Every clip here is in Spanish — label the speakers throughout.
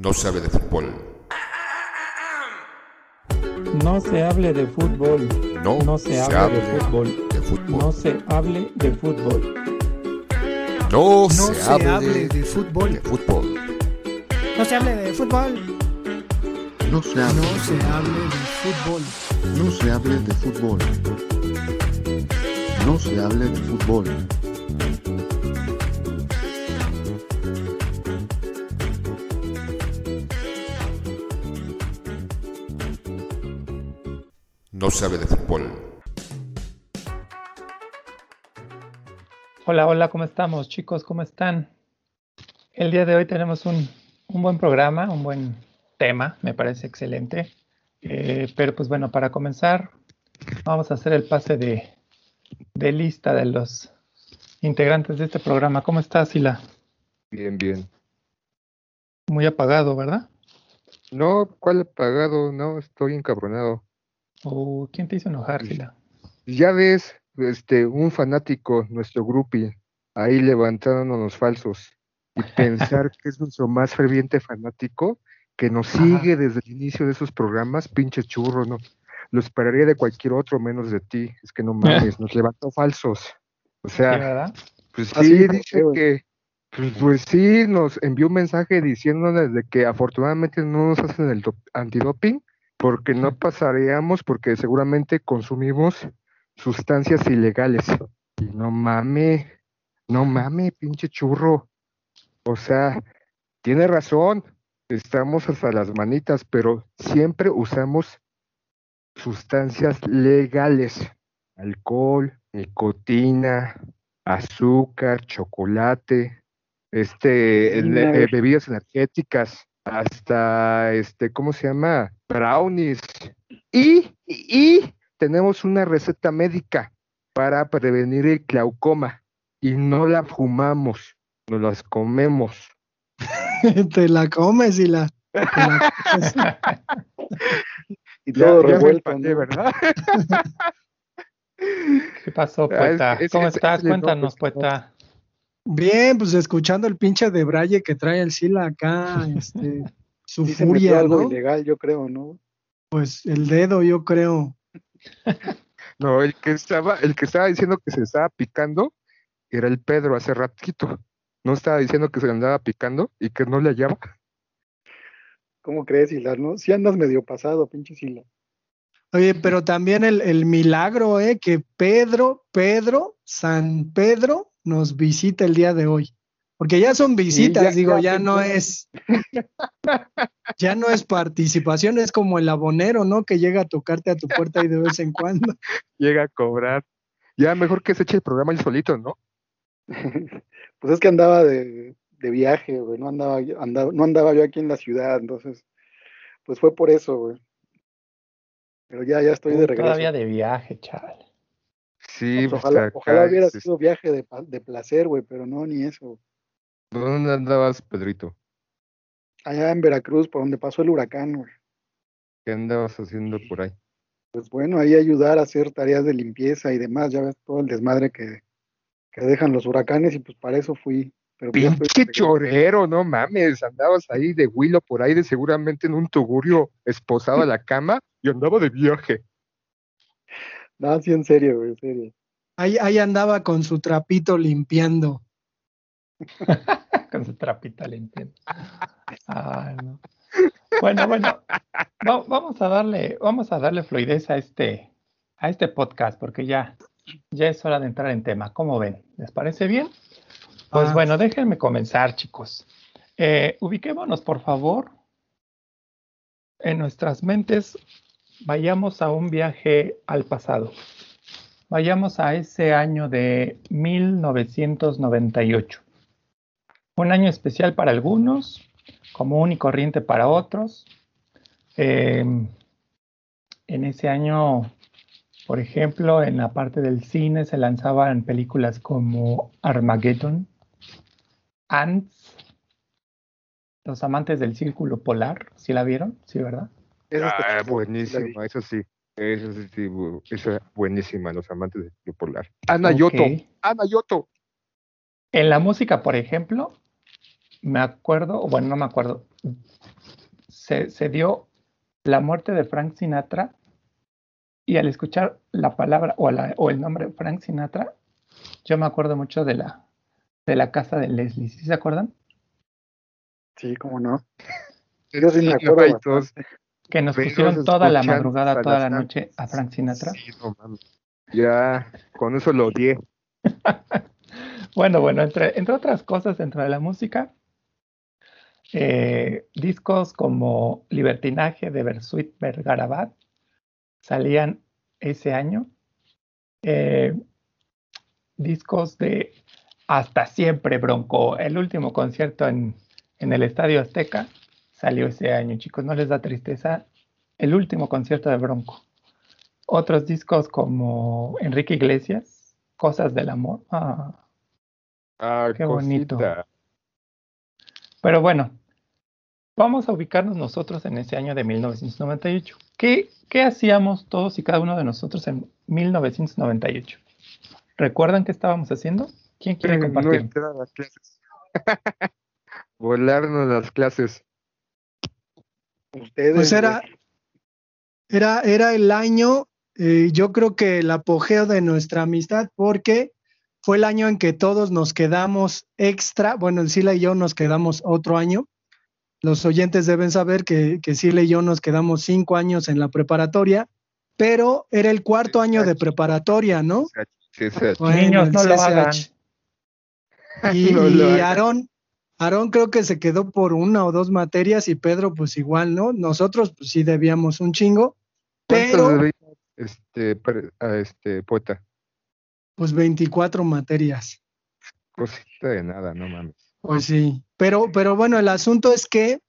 Speaker 1: No sabe de fútbol.
Speaker 2: No se hable de fútbol.
Speaker 1: No,
Speaker 2: No se hable de fútbol.
Speaker 1: de fútbol.
Speaker 2: No se hable de fútbol.
Speaker 1: No,
Speaker 3: No
Speaker 1: se,
Speaker 3: se
Speaker 1: hable,
Speaker 3: hable de fútbol.
Speaker 1: de fútbol.
Speaker 3: No se hable de fútbol.
Speaker 4: No se
Speaker 3: No
Speaker 4: hable,
Speaker 3: se hable de fútbol.
Speaker 4: no se hable de fútbol. No se hable de fútbol.
Speaker 1: No sabe de fútbol.
Speaker 2: Hola, hola, ¿cómo estamos chicos? ¿Cómo están? El día de hoy tenemos un, un buen programa, un buen tema, me parece excelente. Eh, pero pues bueno, para comenzar, vamos a hacer el pase de, de lista de los integrantes de este programa. ¿Cómo estás, Sila?
Speaker 5: Bien, bien.
Speaker 2: Muy apagado, ¿verdad?
Speaker 5: No, ¿cuál apagado? No, estoy encabronado.
Speaker 2: ¿O quién te hizo enojar, Sila?
Speaker 5: Ya ves, este, un fanático, nuestro groupie, ahí levantándonos los falsos. Y pensar que es nuestro más ferviente fanático, que nos
Speaker 2: Ajá.
Speaker 5: sigue desde el inicio de esos programas, pinche churro, ¿no? Lo esperaría de cualquier otro menos de ti. Es que no mames, nos levantó falsos. O sea. Pues
Speaker 4: Así
Speaker 5: sí, dice
Speaker 4: que,
Speaker 5: pues, pues sí, nos envió un mensaje diciéndonos de que afortunadamente no nos hacen el do- antidoping, porque no pasaríamos, porque seguramente consumimos sustancias ilegales. Y no mame, no mame, pinche churro. O sea, tiene razón, estamos hasta las manitas, pero siempre usamos sustancias legales, alcohol, nicotina, azúcar, chocolate, este, el- eh, bebidas energéticas, hasta, este, ¿cómo se llama? Brownies. Y, y, tenemos una receta médica para prevenir el glaucoma y no la fumamos, nos las comemos.
Speaker 3: Te la comes y la. te la comes.
Speaker 4: Y todo
Speaker 5: ya
Speaker 4: revuelto.
Speaker 5: ¿verdad?
Speaker 2: ¿Qué pasó,
Speaker 5: Ah, ese-
Speaker 2: ¿Cómo estás? Cuéntanos. Poeta.
Speaker 3: Bien, pues escuchando el pinche de Braille que trae el Sila acá, este, su
Speaker 4: Sí se metió
Speaker 3: furia,
Speaker 4: algo
Speaker 3: ¿no?
Speaker 4: ilegal, yo creo, ¿no?
Speaker 3: Pues el dedo, yo creo.
Speaker 5: No, el que estaba, el que estaba diciendo que se estaba picando era el Pedro hace ratito. No estaba diciendo que se le andaba picando y que no le hallaba.
Speaker 4: ¿Cómo crees, Sila? ¿No? Si andas medio pasado, pinche Sila.
Speaker 3: Oye, pero también el, el milagro, ¿eh? Que Pedro, Pedro, San Pedro nos visita el día de hoy. Porque ya son visitas,
Speaker 4: ya-
Speaker 3: digo,
Speaker 4: ya
Speaker 3: ya no es, ya no es participación, es como el abonero, ¿no? Que llega a tocarte a tu puerta y de vez en cuando.
Speaker 5: Llega a cobrar. Ya mejor que se eche el programa él solito, ¿no?
Speaker 4: Pues es que andaba de, de viaje, güey. No andaba, yo- andaba, no andaba yo aquí en la ciudad, entonces, pues fue por eso, güey. Pero ya, ya estoy de regreso.
Speaker 2: Todavía de viaje, chaval.
Speaker 5: Sí,
Speaker 4: Pues
Speaker 5: pues
Speaker 4: ojalá,
Speaker 5: acá,
Speaker 4: ojalá hubiera sido viaje de, de placer, güey, pero no, ni eso.
Speaker 5: ¿Dónde andabas, Pedrito?
Speaker 4: Allá en Veracruz, por donde pasó el huracán, güey.
Speaker 5: ¿Qué andabas haciendo por ahí?
Speaker 4: Pues bueno, ahí ayudar a hacer tareas de limpieza y demás, ya ves todo el desmadre que, que dejan los huracanes y pues para eso fui. Pero pues
Speaker 5: Pinche chorero, no mames, andabas ahí de huilo por ahí, de seguramente en un tugurio esposado a la cama y andaba de viaje.
Speaker 4: No, sí, en serio, güey, en serio.
Speaker 3: Ahí, ahí andaba con su trapito limpiando.
Speaker 2: Con su trapita limpiando. Ay, no. Bueno, bueno. va- vamos a darle, vamos a darle fluidez a este, a este podcast, porque ya, ya es hora de entrar en tema. ¿Cómo ven? ¿Les parece bien? Pues
Speaker 3: Ah.
Speaker 2: bueno, déjenme comenzar, chicos. Eh, ubiquémonos, por favor, en nuestras mentes. Vayamos a un viaje al pasado. Vayamos a ese año de 1998. Un año especial para algunos, común y corriente para otros. Eh, en ese año, por ejemplo, en la parte del cine se lanzaban películas como Armageddon, Ants, Los amantes del círculo polar, ¿sí la vieron? Sí, ¿verdad?
Speaker 4: Está
Speaker 5: Ah,
Speaker 4: vi.
Speaker 5: buenísima, eso sí. Eso sí, sí, esa es buenísima, los amantes del Club Polar. Ana Yoto. Ana Yoto.
Speaker 2: En la música, por ejemplo, me acuerdo, bueno, no me acuerdo, se, se dio la muerte de Frank Sinatra y al escuchar la palabra o, la, o, el nombre Frank Sinatra, yo me acuerdo mucho de la, de la casa de Leslie. ¿Sí se acuerdan?
Speaker 4: Sí, cómo no. Yo sí me acuerdo.
Speaker 2: Que nos pusieron toda la madrugada, toda la noche a Frank Sinatra.
Speaker 5: Sí, no mames. Ya, con eso lo odié.
Speaker 2: bueno, bueno, entre, entre otras cosas dentro de la música, eh, discos como Libertinaje de Bersuit Bergarabat salían ese año. Eh, discos de Hasta Siempre Bronco, el último concierto en, en el Estadio Azteca salió ese año, chicos, no les da tristeza. El último concierto de Bronco. Otros discos como Enrique Iglesias, Cosas del Amor. Ah,
Speaker 5: ah
Speaker 2: qué bonito. Pero bueno, vamos a ubicarnos nosotros en ese año de 1998. ¿Qué, ¿Qué hacíamos todos y cada uno de nosotros en 1998? ¿Recuerdan qué estábamos haciendo? ¿Quién quiere compartir?
Speaker 5: No las clases. Volarnos las clases.
Speaker 3: Ustedes. Pues era, era, era el año, eh, yo creo que el apogeo de nuestra amistad, porque fue el año en que todos nos quedamos extra, bueno, Sila y yo nos quedamos otro año. Los oyentes deben saber que, que Sila y yo nos quedamos cinco años en la preparatoria, pero era el cuarto año de preparatoria, ¿no?
Speaker 2: Sí, sí. Niños, no lo hagan.
Speaker 3: Y, y Aarón, Aarón creo que se quedó por una o dos materias y Pedro pues igual, ¿no? Nosotros pues sí debíamos un chingo, pero...
Speaker 5: Este, este, poeta?
Speaker 3: Pues 24 materias.
Speaker 5: Cosita de nada, no mames.
Speaker 3: Pues sí, pero, pero bueno, el asunto es que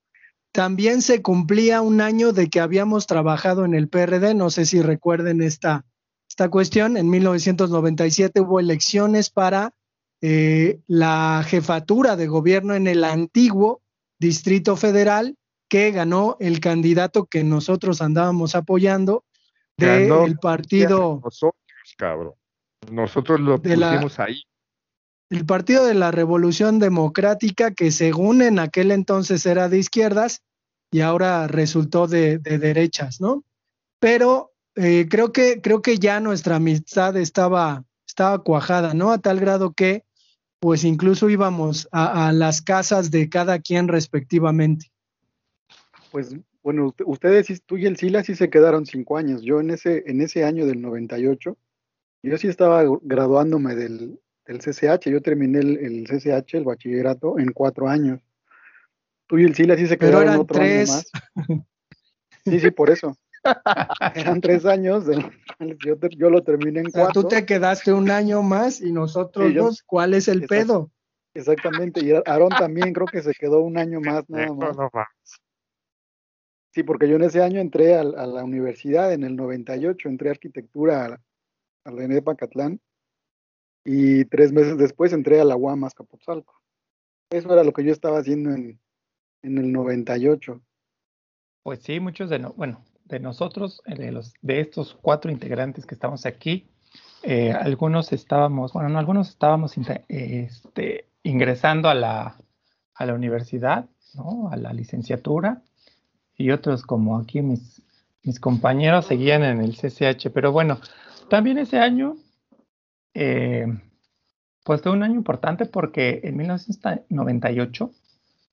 Speaker 3: también se cumplía un año de que habíamos trabajado en el PRD, no sé si recuerden esta, esta cuestión, en 1997 hubo elecciones para eh, la jefatura de gobierno en el antiguo Distrito Federal que ganó el candidato que nosotros andábamos apoyando del partido.
Speaker 5: Nosotros, cabrón. Nosotros lo pusimos ahí.
Speaker 3: El Partido de la Revolución Democrática, que según en aquel entonces era de izquierdas y ahora resultó de, derechas, ¿no? Pero eh, creo, que, creo que ya nuestra amistad estaba, estaba cuajada, ¿no? A tal grado que, pues incluso íbamos a, a las casas de cada quien respectivamente.
Speaker 4: Pues bueno, ustedes, tú y el Sila sí se quedaron cinco años. Yo en ese, en ese año del 98, yo sí estaba graduándome del, del CCH. Yo terminé el, CCH, el bachillerato, en cuatro años. Tú y el Sila sí se quedaron otro año más. Sí, sí, por eso. Eran tres años, yo, yo, lo terminé en cuatro.
Speaker 3: tú te quedaste un año más y nosotros dos, ¿cuál es el pedo?
Speaker 4: Exactamente, y Aarón también creo que se quedó un año más nada más. Sí, porque yo en ese año entré a, la universidad, en el 98, entré a arquitectura a, a la de Pacatlán y tres meses después entré a la UAM Azcapotzalco. Eso era lo que yo estaba haciendo en, en el 98.
Speaker 2: Pues sí, muchos de, no, bueno, de nosotros, de, los, de estos cuatro integrantes que estamos aquí, eh, algunos estábamos, bueno, no, algunos estábamos este, ingresando a la, a la universidad, ¿no? a la licenciatura, y otros como aquí mis, mis compañeros seguían en el CCH. Pero bueno, también ese año, eh, pues fue un año importante porque en 1998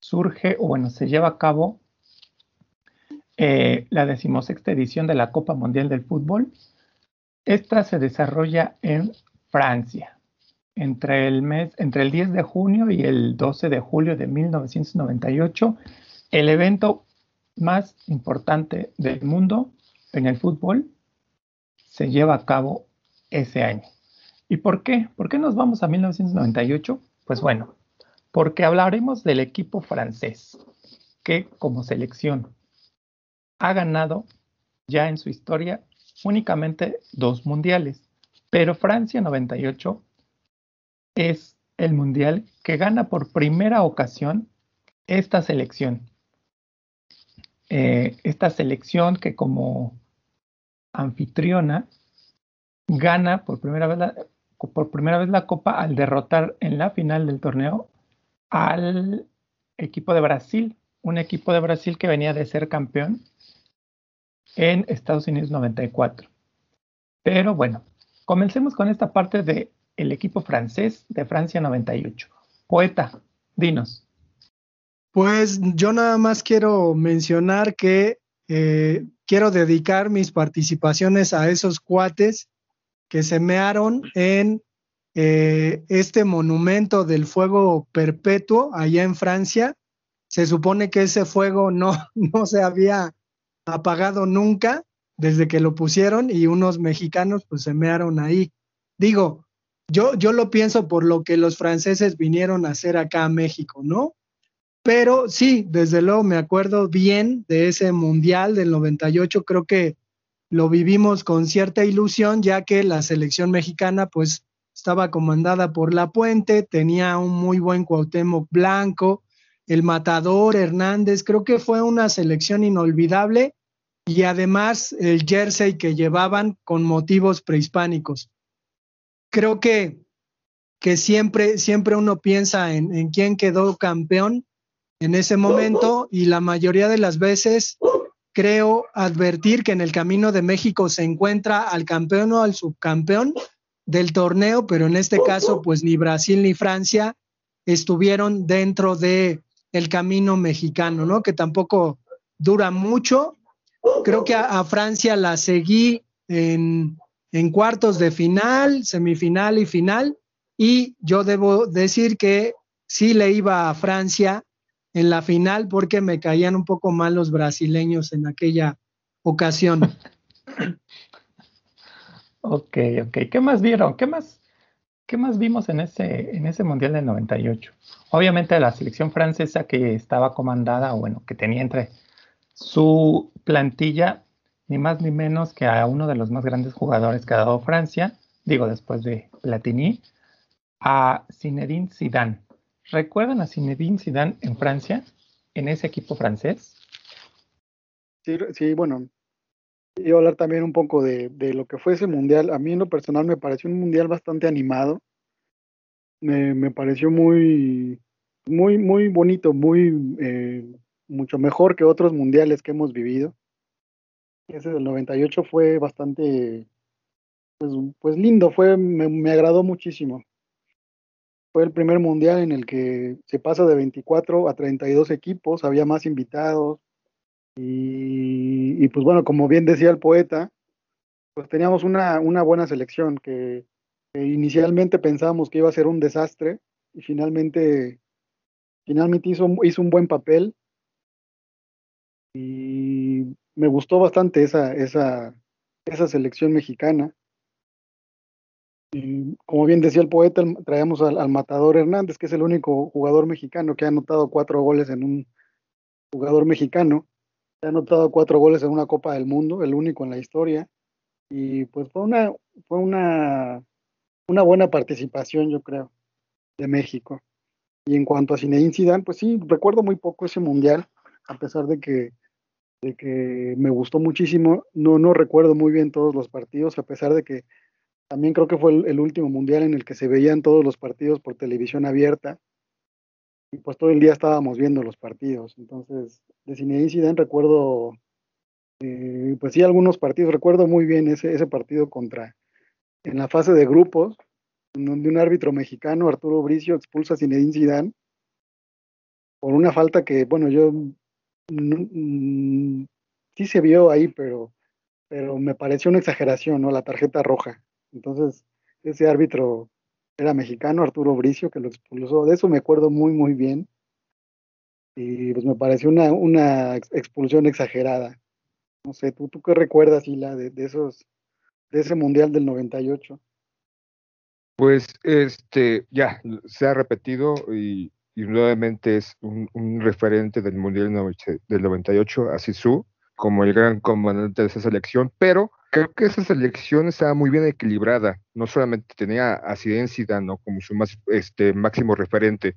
Speaker 2: surge, o bueno, se lleva a cabo eh, la decimosexta edición de la Copa Mundial del Fútbol. Esta se desarrolla en Francia entre el mes, entre el 10 de junio y el 12 de julio de 1998. El evento más importante del mundo en el fútbol se lleva a cabo ese año. ¿Y por qué? ¿Por qué nos vamos a 1998? Pues bueno, porque hablaremos del equipo francés, que como selección ha ganado ya en su historia únicamente dos mundiales, pero Francia 98 es el mundial que gana por primera ocasión esta selección. Eh, esta selección que como anfitriona gana por primera, vez por primera vez la copa al derrotar en la final del torneo al equipo de Brasil, un equipo de Brasil que venía de ser campeón en Estados Unidos 94. Pero bueno, comencemos con esta parte del el equipo francés de Francia 98. Poeta, dinos.
Speaker 3: Pues yo nada más quiero mencionar que eh, quiero dedicar mis participaciones a esos cuates que se mearon en eh, este monumento del fuego perpetuo allá en Francia. Se supone que ese fuego no, no se había apagado nunca desde que lo pusieron y unos mexicanos pues se mearon ahí. Digo, yo, yo lo pienso por lo que los franceses vinieron a hacer acá a México, ¿no? Pero sí, desde luego me acuerdo bien de ese Mundial del 98, creo que lo vivimos con cierta ilusión, ya que la selección mexicana pues estaba comandada por La Puente, tenía un muy buen Cuauhtémoc Blanco, el matador Hernández, creo que fue una selección inolvidable y además el jersey que llevaban con motivos prehispánicos. Creo que, que siempre, siempre uno piensa en, en quién quedó campeón en ese momento y la mayoría de las veces creo advertir que en el camino de México se encuentra al campeón o al subcampeón del torneo, pero en este caso pues ni Brasil ni Francia estuvieron dentro de el camino mexicano, ¿no? Que tampoco dura mucho. Creo que a, Francia la seguí en, en cuartos de final, semifinal y final, y yo debo decir que sí le iba a Francia en la final porque me caían un poco mal los brasileños en aquella ocasión.
Speaker 2: ok, ok. ¿Qué más vieron? ¿Qué más, qué más vimos en ese, en ese Mundial del 98? Obviamente la selección francesa que estaba comandada, bueno, que tenía entre su plantilla ni más ni menos que a uno de los más grandes jugadores que ha dado Francia, digo después de Platini, a Zinedine Zidane. ¿Recuerdan a Zinedine Zidane en Francia, en ese equipo francés?
Speaker 4: Sí, sí bueno, iba a hablar también un poco de, de, lo que fue ese mundial. A mí en lo personal me pareció un mundial bastante animado. Me, me pareció muy, muy, muy bonito, muy, eh, mucho mejor que otros mundiales que hemos vivido. Ese del 98 fue bastante, pues, pues lindo, fue, me, me agradó muchísimo fue el primer mundial en el que se pasa de 24 a 32 equipos, había más invitados y, pues bueno, como bien decía el poeta, pues teníamos una, una buena selección que, inicialmente pensábamos que iba a ser un desastre y finalmente, finalmente hizo, hizo un buen papel y me gustó bastante esa, esa, esa selección mexicana. Y como bien decía el poeta, traemos al, Matador Hernández, que es el único jugador mexicano que ha anotado cuatro goles en un jugador mexicano. Ha anotado cuatro goles en una Copa del Mundo, el único en la historia. Y pues fue una, fue una, una buena participación, yo creo, de México. Y en cuanto a Zinedine Zidane, pues sí, recuerdo muy poco ese mundial, a pesar de que, de que me gustó muchísimo. No, no recuerdo muy bien todos los partidos, a pesar de que también creo que fue el, el, último mundial en el que se veían todos los partidos por televisión abierta. Y pues todo el día estábamos viendo los partidos. Entonces, de Zinedine Zidane recuerdo, eh, pues sí, algunos partidos. Recuerdo muy bien ese, ese partido contra, en la fase de grupos, donde un árbitro mexicano, Arturo Bricio, expulsa a Zinedine Zidane por una falta que, bueno, yo mm, sí se vio ahí, pero, pero me pareció una exageración, ¿no? La tarjeta roja. Entonces, ese árbitro era mexicano, Arturo Bricio, que lo expulsó. De eso me acuerdo muy, muy bien. Y pues me pareció una, una expulsión exagerada. No sé, ¿tú, tú qué recuerdas, Hila, de, de, esos, de ese Mundial del 98?
Speaker 5: Pues, este, ya, se ha repetido y, y nuevamente es un, un, referente del Mundial del 98, así su, como el gran comandante de esa selección, pero creo que esa selección estaba muy bien equilibrada. No solamente tenía a Zidane Zidane como su más, este, máximo referente,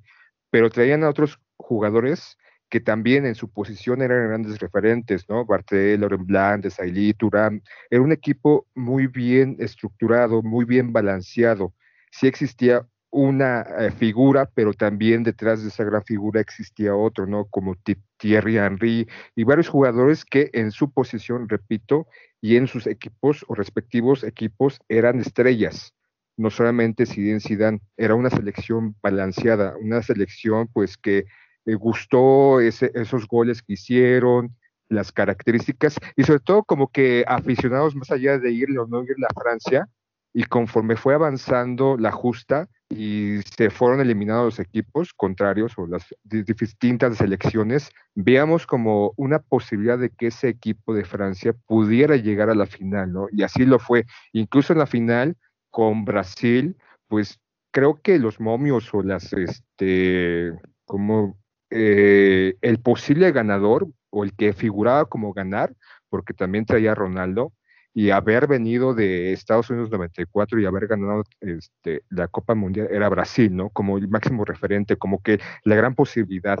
Speaker 5: pero traían a otros jugadores que también en su posición eran grandes referentes, ¿no? Bartel, Loren Blanc, Desailly, Turán. Era un equipo muy bien estructurado, muy bien balanceado. Sí existía una eh, figura, pero también detrás de esa gran figura existía otro, ¿no? Como Thierry Henry y varios jugadores que en su posición, repito, y en sus equipos o respectivos equipos eran estrellas. No solamente Zidane Zidane, era una selección balanceada, una selección pues que eh, gustó esos goles que hicieron, las características y sobre todo como que aficionados más allá de irle o no irle a Francia y conforme fue avanzando la justa, y se fueron eliminados los equipos contrarios o las distintas selecciones, veamos como una posibilidad de que ese equipo de Francia pudiera llegar a la final, ¿no? Y así lo fue. Incluso en la final con Brasil, pues creo que los momios o las, este, como eh, el posible ganador o el que figuraba como ganar, porque también traía Ronaldo, y haber venido de Estados Unidos 94 y haber ganado este, la Copa Mundial era Brasil, ¿no? Como el máximo referente, como que la gran posibilidad.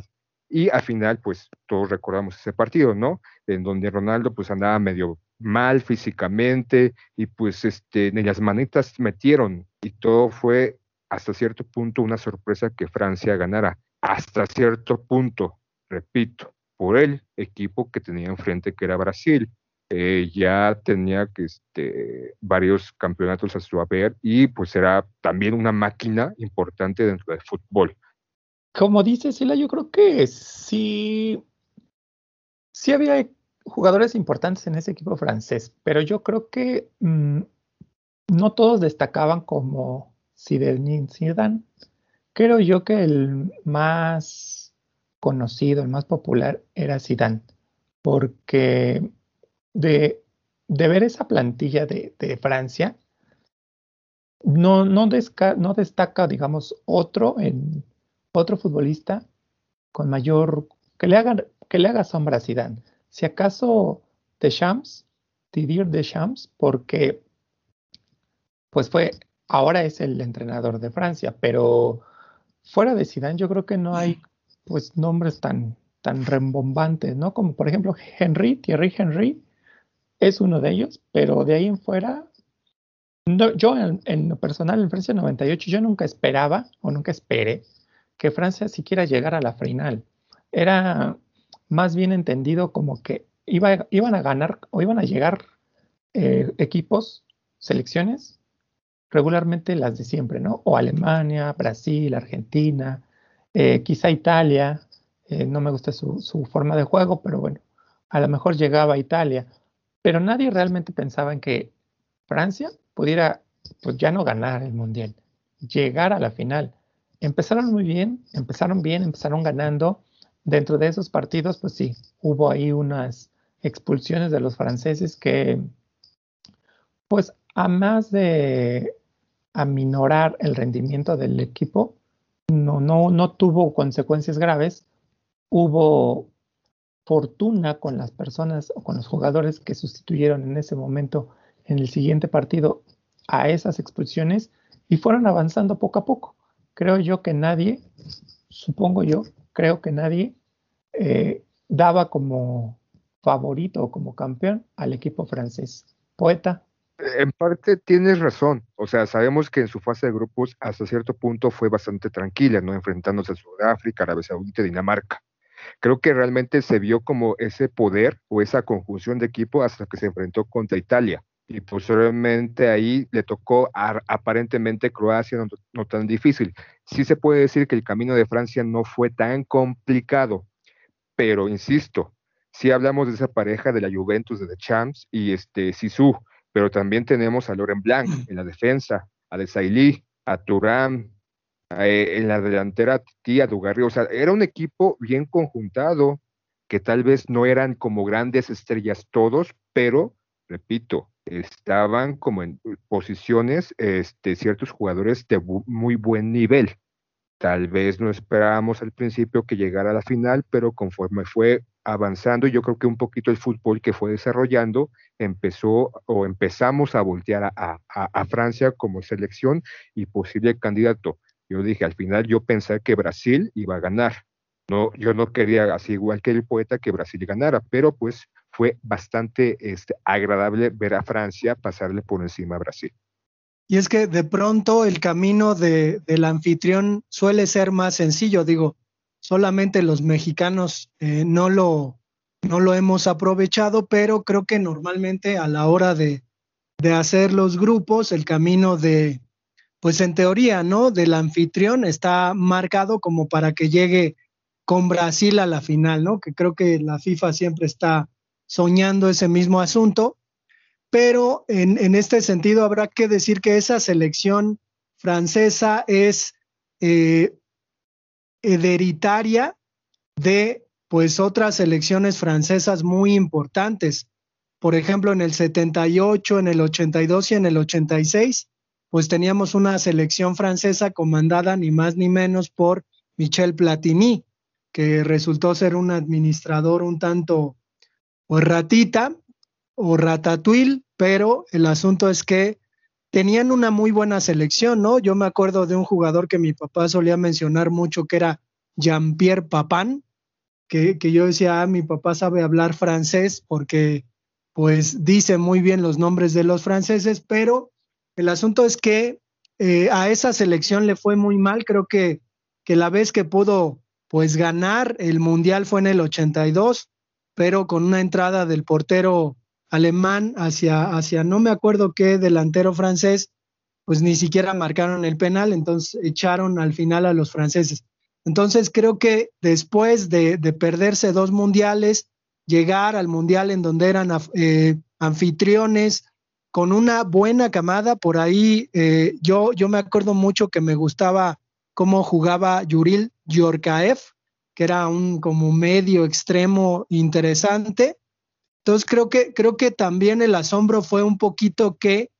Speaker 5: Y al final, pues todos recordamos ese partido, ¿no? En donde Ronaldo pues andaba medio mal físicamente y pues este, ni las manitas metieron y todo fue hasta cierto punto una sorpresa que Francia ganara. Hasta cierto punto, repito, por el equipo que tenía enfrente que era Brasil eh, ya tenía que, este, varios campeonatos a su haber y pues era también una máquina importante dentro del fútbol.
Speaker 2: Como dice Sila, yo creo que sí, sí había jugadores importantes en ese equipo francés, pero yo creo que mm, no todos destacaban como Zidane Zidane. Creo yo que el más conocido, el más popular era Zidane, porque de, ver esa plantilla de, Francia, no, no, no, destaca, digamos, otro, en, otro futbolista con mayor, que le haga, que le haga sombra a Zidane. Si acaso Deschamps, Didier Deschamps, porque pues fue, ahora es el entrenador de Francia, pero fuera de Zidane yo creo que no hay pues nombres tan, tan rembombantes, ¿no? Como por ejemplo Henry, Thierry Henry, es uno de ellos, pero de ahí en fuera, yo en, lo personal en Francia 98, yo nunca esperaba o nunca esperé que Francia siquiera llegara a la final. Era más bien entendido como que iba, iban a ganar o iban a llegar eh, equipos, selecciones, regularmente las de siempre, ¿no? O Alemania, Brasil, Argentina, eh, quizá Italia, eh, no me gusta su, su, forma de juego, pero bueno, a lo mejor llegaba a Italia pero nadie realmente pensaba en que Francia pudiera, pues ya no ganar el Mundial, llegar a la final. Empezaron muy bien, empezaron bien, empezaron ganando. Dentro de esos partidos, pues sí, hubo ahí unas expulsiones de los franceses que, pues a más de aminorar el rendimiento del equipo, no, no, no tuvo consecuencias graves, hubo fortuna con las personas o con los jugadores que sustituyeron en ese momento en el siguiente partido a esas expulsiones y fueron avanzando poco a poco. Creo yo que nadie, supongo yo, creo que nadie eh, daba como favorito o como campeón al equipo francés. Poeta.
Speaker 5: En parte tienes razón, o sea, sabemos que en su fase de grupos hasta cierto punto fue bastante tranquila, ¿no? Enfrentándose a Sudáfrica, Arabia Saudita, Dinamarca. Creo que realmente se vio como ese poder o esa conjunción de equipo hasta que se enfrentó contra Italia. Y posteriormente ahí le tocó aparentemente Croacia no, tan difícil. Sí se puede decir que el camino de Francia no fue tan complicado, pero insisto, si hablamos de esa pareja de la Juventus de The Champs y este Sisu, pero también tenemos a Loren Blanc en la defensa, a Desailly, a Turán, eh, en la delantera Tía Dugarry, o sea, era un equipo bien conjuntado, que tal vez no eran como grandes estrellas todos, pero, repito, estaban como en posiciones este, ciertos jugadores de muy buen nivel. Tal vez no esperábamos al principio que llegara a la final, pero conforme fue avanzando, yo creo que un poquito el fútbol que fue desarrollando empezó o empezamos a voltear a Francia como selección y posible candidato. Yo dije, al final yo pensé que Brasil iba a ganar. No, yo no quería, así igual que el poeta, que Brasil ganara, pero pues fue bastante este, agradable ver a Francia pasarle por encima a Brasil.
Speaker 3: y es que de pronto el camino de, del anfitrión suele ser más sencillo. Digo, solamente los mexicanos eh, no, lo, no lo hemos aprovechado, pero creo que normalmente a la hora de, de hacer los grupos, el camino de, pues en teoría, ¿no? Del anfitrión está marcado como para que llegue con Brasil a la final, ¿no? Que creo que la FIFA siempre está soñando ese mismo asunto, pero en, este sentido habrá que decir que esa selección francesa es eh, hereditaria de pues otras selecciones francesas muy importantes. Por ejemplo, en el 78, en el 82 y en el 86, pues teníamos una selección francesa comandada ni más ni menos por Michel Platini, que resultó ser un administrador un tanto pues ratita o ratatouille, pero el asunto es que tenían una muy buena selección, ¿no? Yo me acuerdo de un jugador que mi papá solía mencionar mucho, que era Jean-Pierre Papin, que, que, yo decía, ah, mi papá sabe hablar francés porque pues dice muy bien los nombres de los franceses, pero el asunto es que eh, a esa selección le fue muy mal. Creo que, que la vez que pudo pues ganar el mundial fue en el 82, pero con una entrada del portero alemán hacia, hacia no me acuerdo qué delantero francés, pues ni siquiera marcaron el penal, entonces echaron al final a los franceses. Entonces creo que después de, perderse dos mundiales, llegar al mundial en donde eran eh, anfitriones, con una buena camada. Por ahí eh, yo, yo me acuerdo mucho que me gustaba cómo jugaba Yuril Yorkaev, que era un como medio extremo interesante. Entonces creo que, creo que también el asombro fue un poquito que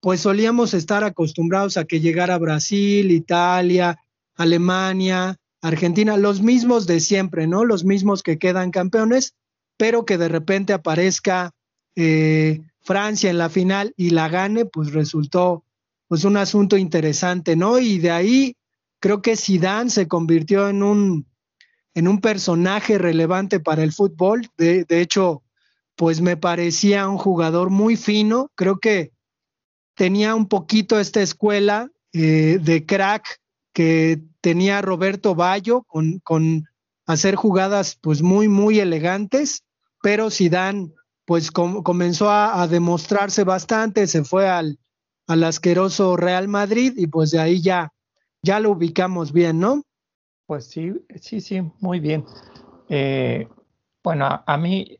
Speaker 3: pues solíamos estar acostumbrados a que llegara Brasil, Italia, Alemania, Argentina, los mismos de siempre, ¿no? Los mismos que quedan campeones, pero que de repente aparezca eh, Francia en la final y la gane, pues resultó pues un asunto interesante, ¿no? Y de ahí creo que Zidane se convirtió en un en un personaje relevante para el fútbol. De, hecho, pues me parecía un jugador muy fino. Creo que tenía un poquito esta escuela eh, de crack que tenía Roberto Bayo con, con hacer jugadas pues muy, muy elegantes, pero Zidane pues comenzó a, demostrarse bastante, se fue al, asqueroso Real Madrid y pues de ahí ya, ya lo ubicamos bien, ¿no?
Speaker 2: Pues sí, sí, sí, muy bien. Eh, bueno, a, mí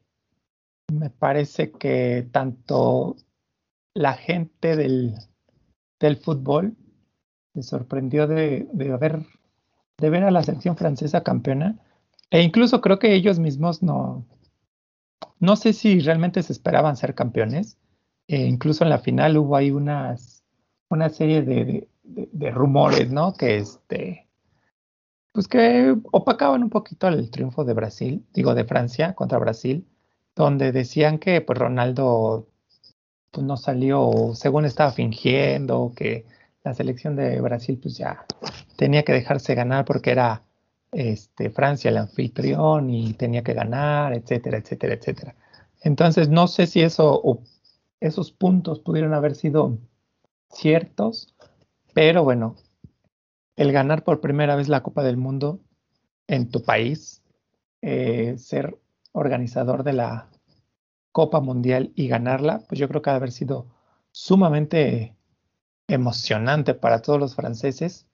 Speaker 2: me parece que tanto la gente del, fútbol se sorprendió de, de ver a la selección francesa campeona e incluso creo que ellos mismos no, no sé si realmente se esperaban ser campeones. Eh, incluso en la final hubo ahí unas, una serie de, rumores, ¿no? Que este, pues que opacaban un poquito el triunfo de Brasil, digo de Francia contra Brasil, donde decían que pues Ronaldo pues, no salió, según estaba fingiendo, que la selección de Brasil pues ya tenía que dejarse ganar porque era este, Francia el anfitrión y tenía que ganar, etcétera, etcétera, etcétera. Entonces, no sé si eso, esos puntos pudieron haber sido ciertos, pero bueno, el ganar por primera vez la Copa del Mundo en tu país, eh, ser organizador de la Copa Mundial y ganarla, pues yo creo que ha de haber sido sumamente emocionante para todos los franceses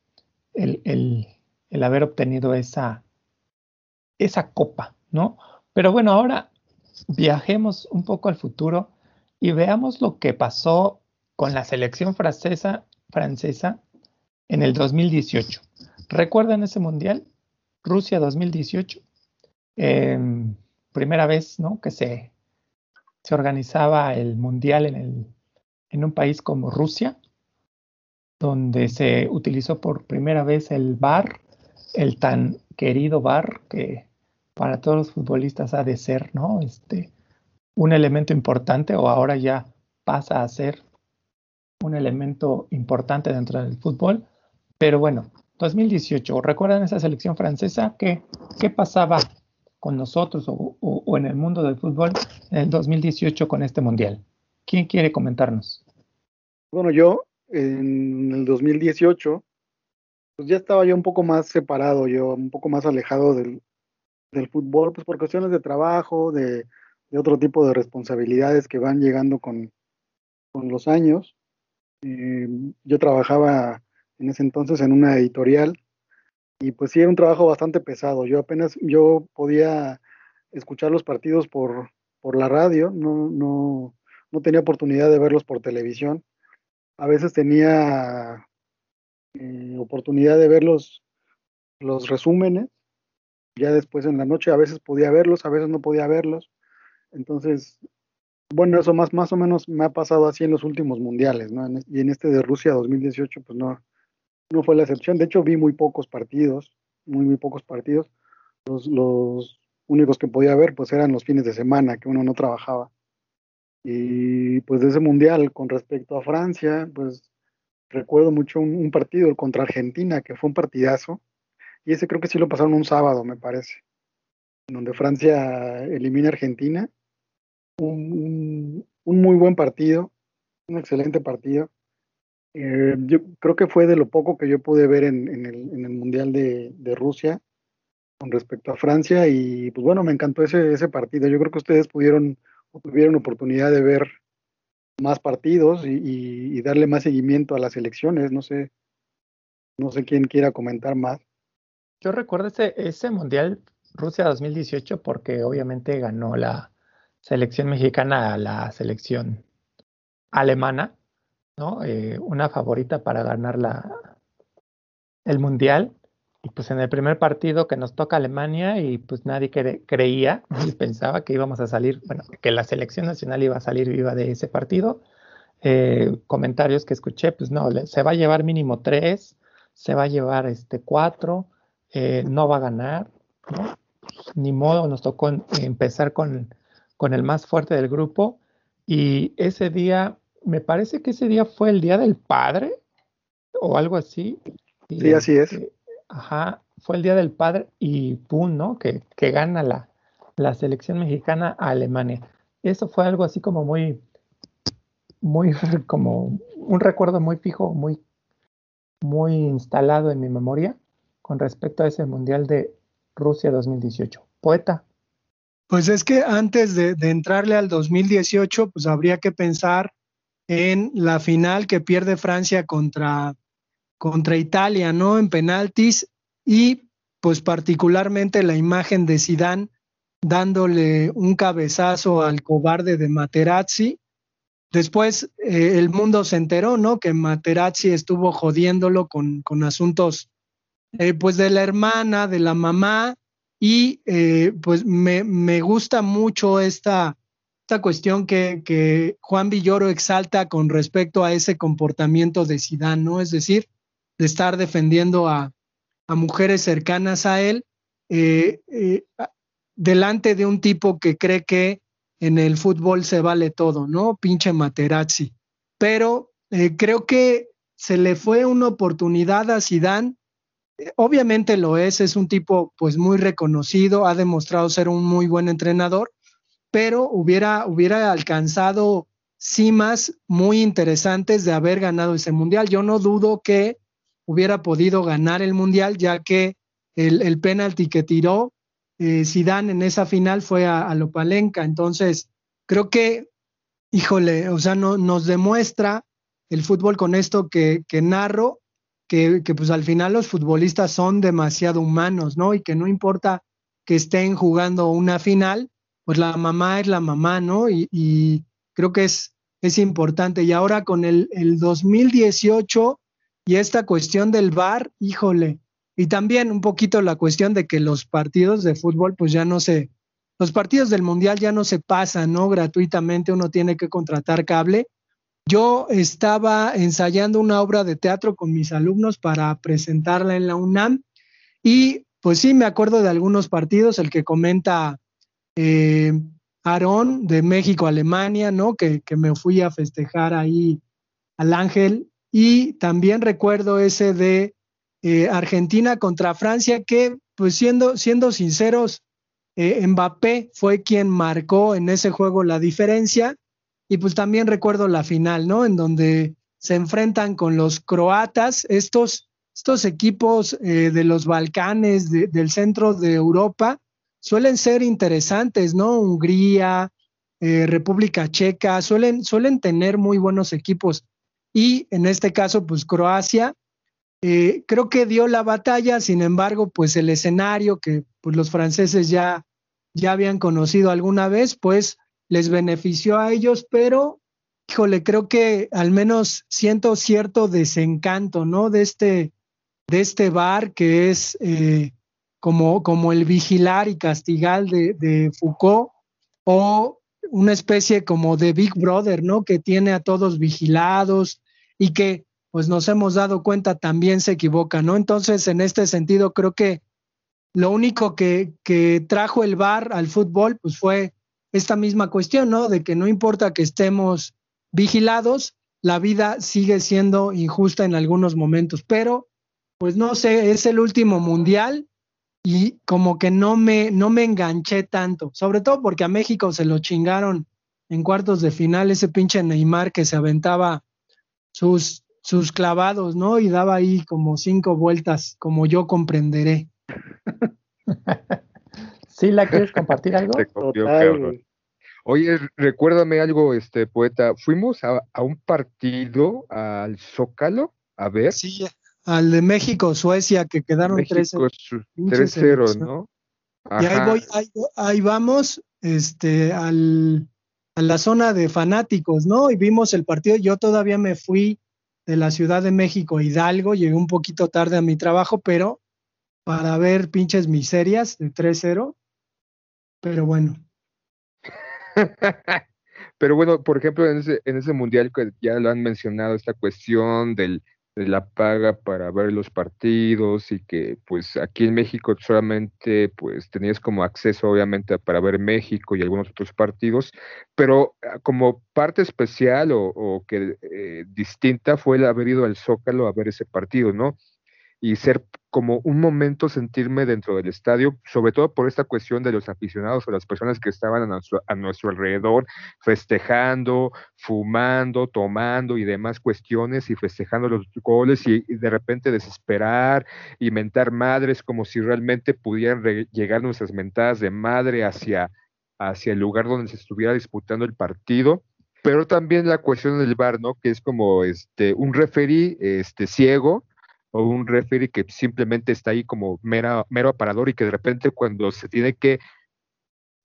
Speaker 2: el, el haber obtenido esa, esa copa, ¿no? Pero bueno, ahora viajemos un poco al futuro y veamos lo que pasó con la selección francesa, francesa en el 2018. ¿Recuerdan ese mundial? Rusia 2018. Em, primera vez ¿no? que se, se organizaba el mundial en, el, en un país como Rusia, donde se utilizó por primera vez el VAR el tan querido bar que para todos los futbolistas ha de ser, ¿no? Este, un elemento importante o ahora ya pasa a ser un elemento importante dentro del fútbol. Pero bueno, 2018, ¿recuerdan esa selección francesa? ¿Qué, qué pasaba con nosotros o, en el mundo del fútbol en el 2018 con este mundial? ¿Quién quiere comentarnos?
Speaker 4: Bueno, yo en el 2018, pues ya estaba yo un poco más separado, yo un poco más alejado del, del fútbol, pues por cuestiones de trabajo, de, de, otro tipo de responsabilidades que van llegando con, con los años. Eh, yo trabajaba en ese entonces en una editorial y pues sí era un trabajo bastante pesado. Yo apenas, yo podía escuchar los partidos por, por la radio, no, no, no tenía oportunidad de verlos por televisión. A veces tenía eh, oportunidad de ver los, los resúmenes, ya después en la noche a veces podía verlos, a veces no podía verlos. Entonces, bueno, eso más, más o menos me ha pasado así en los últimos mundiales, ¿no? y en este de Rusia 2018, pues no, no fue la excepción. De hecho, vi muy pocos partidos, muy, muy pocos partidos. Los, los únicos que podía ver, pues eran los fines de semana, que uno no trabajaba. Y pues de ese mundial, con respecto a Francia, pues recuerdo mucho un, partido contra Argentina, que fue un partidazo. Y ese creo que sí lo pasaron un sábado, me parece, donde Francia elimina a Argentina. Un, un, muy buen partido, un excelente partido. Eh, yo creo que fue de lo poco que yo pude ver en, el, Mundial de, de, Rusia con respecto a Francia y pues bueno, me encantó ese, ese partido. Yo creo que ustedes pudieron o tuvieron oportunidad de ver más partidos y, darle más seguimiento a las elecciones. No sé, no sé quién quiera comentar más.
Speaker 2: Yo recuerdo ese, ese Mundial Rusia 2018 porque obviamente ganó la selección mexicana a la selección alemana, ¿no? Eh, una favorita para ganar la, el Mundial. Y pues en el primer partido que nos toca Alemania y pues nadie creía y pensaba que íbamos a salir, bueno, que la selección nacional iba a salir viva de ese partido. Eh, comentarios que escuché, pues no, se va a llevar mínimo tres, se va a llevar este cuatro, eh, no va a ganar, ¿no? Ni modo, nos tocó empezar con, con el más fuerte del grupo y ese día, me parece que ese día fue el día del padre o algo así.
Speaker 4: Sí, así es.
Speaker 2: Este, Ajá, fue el Día del Padre y pum, ¿no? Que, que gana la, la selección mexicana a Alemania. Eso fue algo así como muy, muy, como un recuerdo muy fijo, muy, muy instalado en mi memoria con respecto a ese Mundial de Rusia 2018. Poeta.
Speaker 3: Pues es que antes de, de, entrarle al 2018, pues habría que pensar en la final que pierde Francia contra, contra Italia, ¿no? En penaltis y pues particularmente la imagen de Sidán dándole un cabezazo al cobarde de Materazzi. Después eh, el mundo se enteró, ¿no? Que Materazzi estuvo jodiéndolo con, con asuntos, eh, pues de la hermana, de la mamá, y eh, pues me, me, gusta mucho esta, esta cuestión que, que, Juan Villoro exalta con respecto a ese comportamiento de Sidán, ¿no? Es decir, de estar defendiendo a, a mujeres cercanas a él, eh, eh, delante de un tipo que cree que en el fútbol se vale todo, ¿no? Pinche Materazzi. Pero eh, creo que se le fue una oportunidad a Zidane. obviamente lo es, es un tipo pues muy reconocido, ha demostrado ser un muy buen entrenador, pero hubiera, hubiera alcanzado cimas muy interesantes de haber ganado ese mundial. Yo no dudo que hubiera podido ganar el Mundial, ya que el, el penalti que tiró eh, en esa final fue a, a, Lopalenca. Entonces, creo que, híjole, o sea, no, nos demuestra el fútbol con esto que, que narro, que, que, pues al final los futbolistas son demasiado humanos, ¿no? Y que no importa que estén jugando una final, pues la mamá es la mamá, ¿no? Y, y creo que es, es importante. Y ahora con el, el 2018 y esta cuestión del VAR, híjole, y también un poquito la cuestión de que los partidos de fútbol, pues ya no se, los partidos del Mundial ya no se pasan, ¿no? Gratuitamente uno tiene que contratar cable. Yo estaba ensayando una obra de teatro con mis alumnos para presentarla en la UNAM y pues sí, me acuerdo de algunos partidos, el que comenta eh, Aarón de México-Alemania, ¿no? Que, que me fui a festejar ahí al Ángel y también recuerdo ese de eh, Argentina contra Francia, que pues siendo, siendo sinceros, eh, Mbappé fue quien marcó en ese juego la diferencia. Y pues también recuerdo la final, ¿no? En donde se enfrentan con los croatas, estos, estos equipos eh, de los Balcanes, del centro de Europa, suelen ser interesantes, ¿no? Hungría, eh, República Checa, suelen, suelen tener muy buenos equipos. Y en este caso, pues Croacia, eh, creo que dio la batalla, sin embargo, pues el escenario que pues, los franceses ya, ya habían conocido alguna vez, pues les benefició a ellos, pero, híjole, creo que al menos siento cierto desencanto, ¿no? De este, de este bar que es eh, como, como el vigilar y castigar de, de Foucault, o una especie como de Big Brother, ¿no? Que tiene a todos vigilados y que pues nos hemos dado cuenta también se equivoca, ¿no? Entonces, en este sentido, creo que lo único que, que trajo el VAR al fútbol, pues fue esta misma cuestión, ¿no? De que no importa que estemos vigilados, la vida sigue siendo injusta en algunos momentos, pero pues no sé, es el último mundial y como que no me, no me enganché tanto, sobre todo porque a México se lo chingaron en cuartos de final ese pinche Neymar que se aventaba sus, sus clavados, ¿no? Y daba ahí como cinco vueltas, como yo comprenderé.
Speaker 2: ¿Sí la quieres compartir algo?
Speaker 5: Oye, recuérdame algo, este poeta. Fuimos a, a un partido al Zócalo a ver.
Speaker 3: Sí, al de México, Suecia, que quedaron
Speaker 5: 3-0, ¿no?
Speaker 3: Y ahí, voy, ahí, vamos este, al, a la zona de fanáticos, ¿no? Y vimos el partido. Yo todavía me fui de la Ciudad de México, Hidalgo, llegué un poquito tarde a mi trabajo, pero para ver pinches miserias de 3-0. Pero bueno.
Speaker 5: pero bueno, por ejemplo, en ese, en ese mundial que ya lo han mencionado, esta cuestión del la paga para ver los partidos y que pues aquí en México solamente pues tenías como acceso obviamente para ver México y algunos otros partidos, pero ah, como parte especial o, que eh, distinta fue el haber ido al Zócalo a ver ese partido, ¿no? Y ser como un momento sentirme dentro del estadio, sobre todo por esta cuestión de los aficionados o las personas que estaban a nuestro, alrededor festejando, fumando, tomando y demás cuestiones y festejando los goles y, de repente desesperar y mentar madres como si realmente pudieran llegar nuestras mentadas de madre hacia, hacia el lugar donde se estuviera disputando el partido pero también la cuestión del bar, ¿no? Que es como este un referee este ciego o un referee que simplemente está ahí como mero aparador y que de repente cuando se tiene que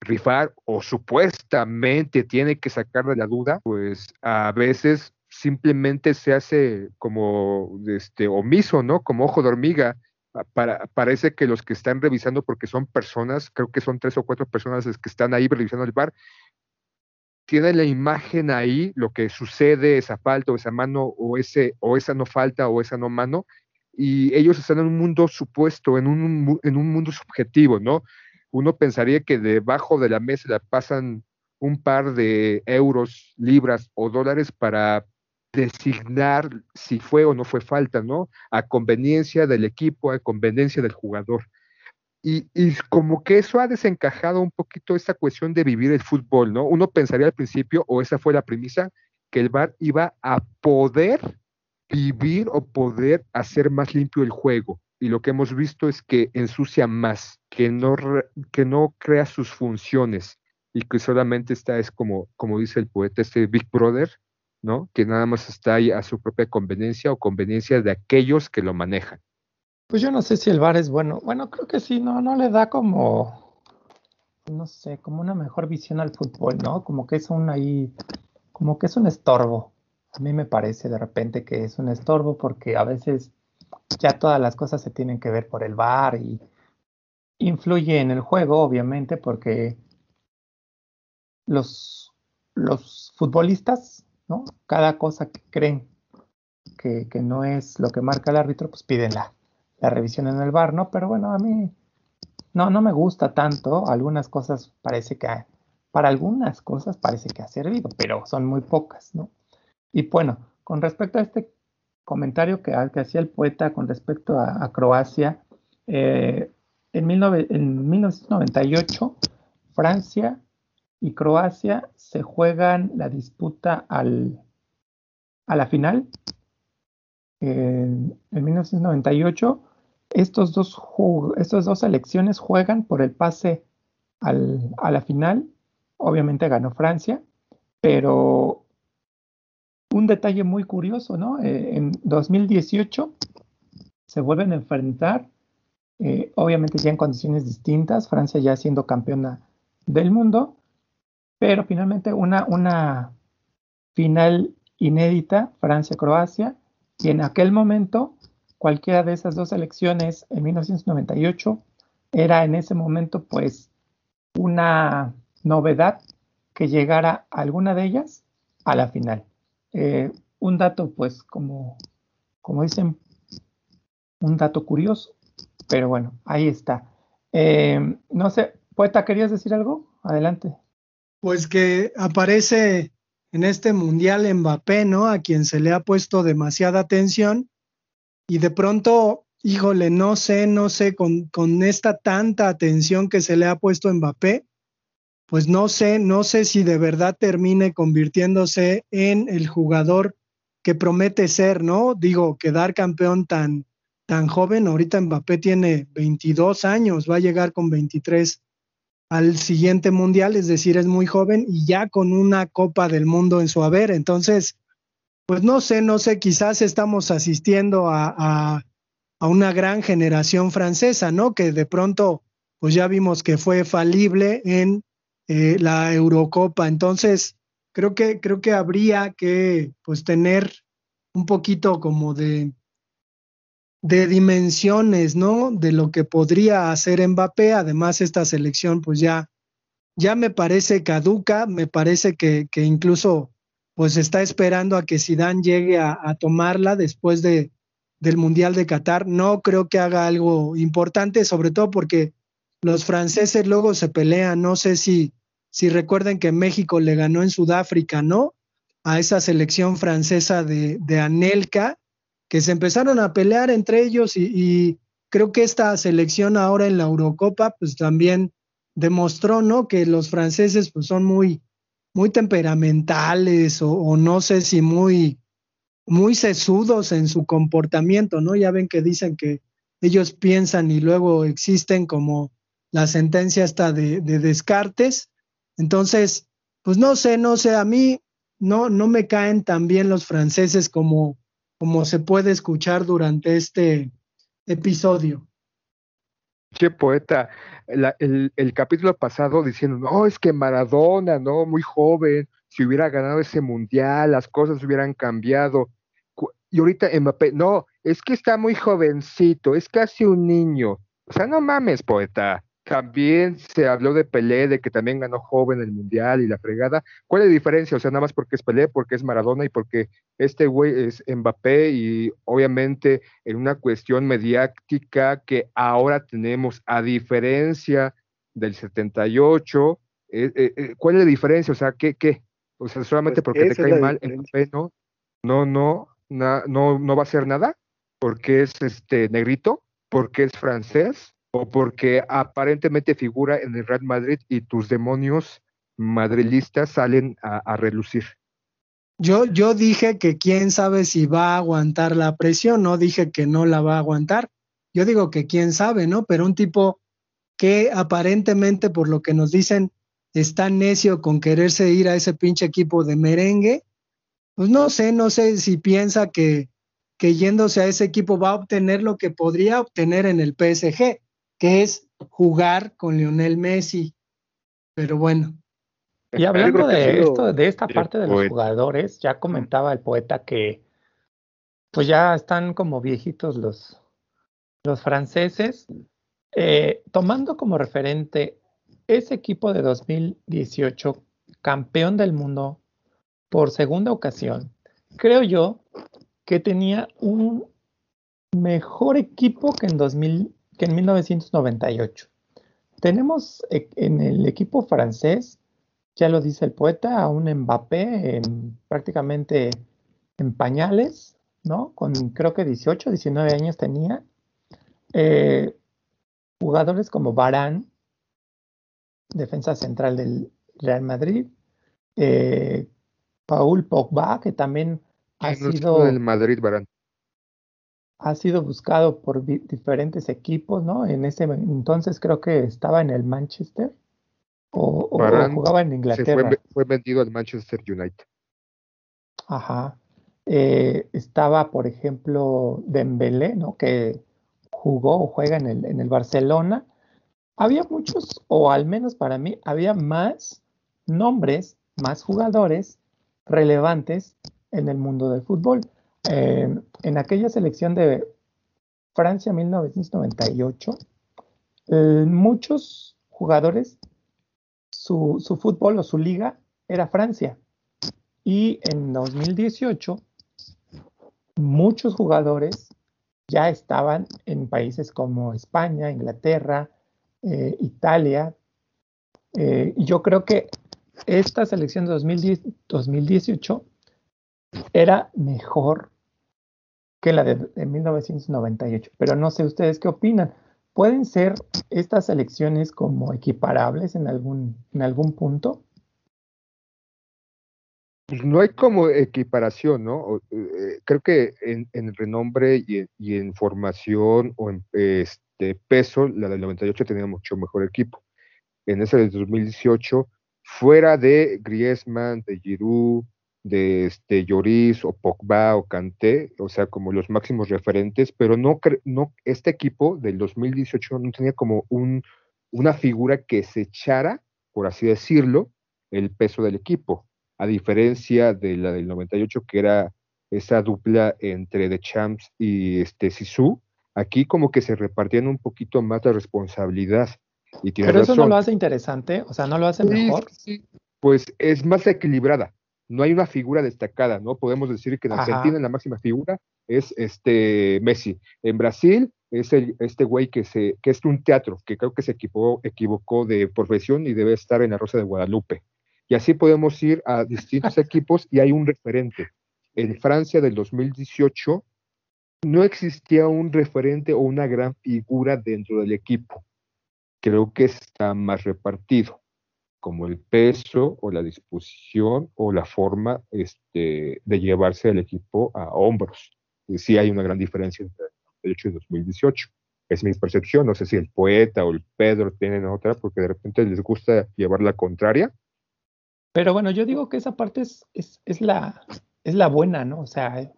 Speaker 5: rifar o supuestamente tiene que sacarle la duda, pues a veces simplemente se hace como este omiso, ¿no? Como ojo de hormiga. Para, parece que los que están revisando, porque son personas, creo que son tres o cuatro personas que están ahí revisando el bar, tienen la imagen ahí, lo que sucede, esa falta o esa mano, o ese, o esa no falta, o esa no mano, y ellos están en un mundo supuesto, en un, en un mundo subjetivo, ¿no? Uno pensaría que debajo de la mesa le pasan un par de euros, libras o dólares para designar si fue o no fue falta, ¿no? A conveniencia del equipo, a conveniencia del jugador. Y, y, como que eso ha desencajado un poquito esta cuestión de vivir el fútbol, ¿no? Uno pensaría al principio, o esa fue la premisa, que el VAR iba a poder vivir o poder hacer más limpio el juego. Y lo que hemos visto es que ensucia más, que no, que no crea sus funciones y que solamente está, es como, como dice el poeta, este Big Brother, ¿no? Que nada más está ahí a su propia conveniencia o conveniencia de aquellos que lo manejan.
Speaker 2: Pues yo no sé si el bar es bueno. Bueno, creo que sí, no, no le da como, no sé, como una mejor visión al fútbol, ¿no? Como que es un ahí, como que es un estorbo a mí me parece de repente que es un estorbo porque a veces ya todas las cosas se tienen que ver por el bar y influye en el juego, obviamente, porque los, los futbolistas, ¿no? Cada cosa que creen que, que, no es lo que marca el árbitro, pues piden la, la revisión en el bar, ¿no? Pero bueno, a mí no, no me gusta tanto. Algunas cosas parece que, para algunas cosas parece que ha servido, pero son muy pocas, ¿no? Y bueno, con respecto a este comentario que, hacía el poeta con respecto a, Croacia, eh, en, 1998 Francia y Croacia se juegan la disputa al, a la final en 1998, estos dos, estas dos selecciones juegan por el pase a la final. Obviamente ganó Francia, pero un detalle muy curioso, ¿no? Eh, en 2018 se vuelven a enfrentar, eh, obviamente ya en condiciones distintas, Francia ya siendo campeona del mundo, pero finalmente una, una final inédita, Francia-Croacia, y en aquel momento cualquiera de esas dos elecciones en 1998 era en ese momento pues una novedad que llegara alguna de ellas a la final. Eh, un dato pues como, como dicen, un dato curioso, pero bueno, ahí está. Eh, no sé, poeta, ¿querías decir algo? Adelante.
Speaker 3: Pues que aparece en este mundial Mbappé, ¿no? A quien se le ha puesto demasiada atención y de pronto, híjole, no sé, no sé, con, con esta tanta atención que se le ha puesto Mbappé, pues no sé, no sé si de verdad termine convirtiéndose en el jugador que promete ser, ¿no? Digo, quedar campeón tan, tan joven, ahorita Mbappé tiene 22 años, va a llegar con 23 al siguiente mundial, es decir, es muy joven y ya con una Copa del Mundo en su haber. Entonces, pues no sé, no sé, quizás estamos asistiendo a, una gran generación francesa, ¿no? Que de pronto, pues ya vimos que fue falible en eh, la Eurocopa. Entonces, creo que, creo que habría que, pues, tener un poquito como de, de dimensiones, ¿no? De lo que podría hacer Mbappé. Además, esta selección, pues ya, ya me parece caduca, me parece que, que incluso pues está esperando a que Zidane llegue a, tomarla después de, del Mundial de Qatar. No creo que haga algo importante, sobre todo porque los franceses luego se pelean. No sé si, si recuerden que México le ganó en Sudáfrica, ¿no? A esa selección francesa de, de Anelka que se empezaron a pelear entre ellos y, creo que esta selección ahora en la Eurocopa pues también demostró, ¿no? Que los franceses pues son muy, muy temperamentales o, no sé si muy, muy sesudos en su comportamiento, ¿no? Ya ven que dicen que ellos piensan y luego existen como la sentencia hasta de, de Descartes. Entonces, pues no sé, no sé, a mí no, no me caen tan bien los franceses como, como se puede escuchar durante este episodio.
Speaker 5: Qué poeta, el, capítulo pasado diciendo, no, es que Maradona, ¿no? Muy joven, si hubiera ganado ese mundial, las cosas hubieran cambiado. Y ahorita no, es que está muy jovencito, es casi un niño. O sea, no mames, poeta. También se habló de Pelé, de que también ganó joven el Mundial y la fregada. ¿Cuál es la diferencia? O sea, nada más porque es Pelé, porque es Maradona y porque este güey es Mbappé y obviamente en una cuestión mediática que ahora tenemos, a diferencia del 78, eh, eh, eh, ¿cuál es la diferencia? O sea, ¿qué? qué? O sea, solamente
Speaker 4: pues
Speaker 5: porque te cae mal Mbappé, ¿no? No, no, no, no va a hacer nada porque es este negrito, porque es francés o porque aparentemente figura en el Real Madrid y tus demonios madrilistas salen a, relucir.
Speaker 3: Yo, yo dije que quién sabe si va a aguantar la presión, no dije que no la va a aguantar. Yo digo que quién sabe, ¿no? Pero un tipo que aparentemente, por lo que nos dicen, está necio con quererse ir a ese pinche equipo de merengue, pues no sé, no sé si piensa que, que yéndose a ese equipo va a obtener lo que podría obtener en el PSG que es jugar con Lionel Messi. Pero bueno.
Speaker 2: Y hablando de esto, de esta parte de los jugadores, ya comentaba el poeta que pues ya están como viejitos los, los franceses, eh, tomando como referente ese equipo de 2018, campeón del mundo por segunda ocasión, creo yo que tenía un mejor equipo que en 2000, que en 1998. Tenemos e, en el equipo francés, ya lo dice el poeta, a un Mbappé en, prácticamente en pañales, ¿no? Con creo que 18, 19 años tenía. Eh, jugadores como Barán, defensa central del Real Madrid, eh, Paul Pogba, que también ha sido...
Speaker 5: Madrid, Barán.
Speaker 2: Ha sido buscado por diferentes equipos, ¿no? En ese entonces creo que estaba en el Manchester o, jugaba en Inglaterra.
Speaker 5: fue, vendido al Manchester United.
Speaker 2: Ajá. Eh, estaba, por ejemplo, Dembélé, ¿no? Que jugó o juega en el, en el Barcelona. Había muchos, o al menos para mí, había más nombres, más jugadores relevantes en el mundo del fútbol. Eh, en aquella selección de Francia 1998, eh, muchos jugadores, su, su, fútbol o su liga era Francia. Y en 2018, muchos jugadores ya estaban en países como España, Inglaterra, eh, Italia. y yo creo que esta selección de 2010, 2018 era mejor que la de, 1998. Pero no sé ustedes qué opinan. ¿Pueden ser estas elecciones como equiparables en algún, en algún punto?
Speaker 5: Pues no hay como equiparación, ¿no? Eh, creo que en, renombre y en, formación o en este peso, la del 98 tenía mucho mejor equipo. En esa del 2018, fuera de Griezmann, de Giroud, de este Lloris o Pogba o Kanté, o sea, como los máximos referentes, pero no, no este equipo del 2018 no tenía como un, una figura que se echara, por así decirlo, el peso del equipo, a diferencia de la del 98 que era esa dupla entre The Champs y este Sisu, aquí como que se repartían un poquito más la responsabilidad. Y
Speaker 2: Pero eso no lo hace interesante, o sea, no lo hace mejor.
Speaker 5: Pues es más equilibrada no hay una figura destacada, ¿no? Podemos decir que en Argentina la máxima figura es este Messi. En Brasil es el, este güey que, se, que es un teatro, que creo que se equivocó, equivocó de profesión y debe estar en la Rosa de Guadalupe. Y así podemos ir a distintos equipos y hay un referente. En Francia del 2018 no existía un referente o una gran figura dentro del equipo. Creo que está más repartido como el peso o la disposición o la forma este, de llevarse el equipo a hombros. Y sí hay una gran diferencia entre 2008 y 2018. Es mi percepción, no sé si el poeta o el Pedro tienen otra, porque de repente les gusta llevar la contraria.
Speaker 2: Pero bueno, yo digo que esa parte es, es, es la, es la buena, ¿no? O sea,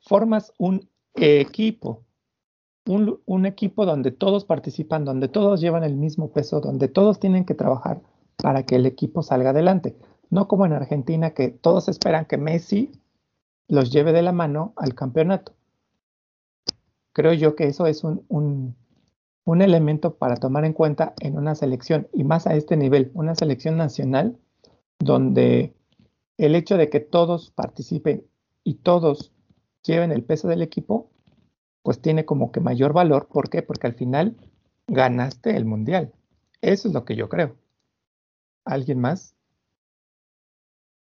Speaker 2: formas un equipo, un, un, equipo donde todos participan, donde todos llevan el mismo peso, donde todos tienen que trabajar para que el equipo salga adelante. No como en Argentina que todos esperan que Messi los lleve de la mano al campeonato. Creo yo que eso es un, un, elemento para tomar en cuenta en una selección y más a este nivel, una selección nacional donde el hecho de que todos participen y todos lleven el peso del equipo, pues tiene como que mayor valor. ¿Por qué? Porque al final ganaste el mundial. Eso es lo que yo creo. ¿Alguien más?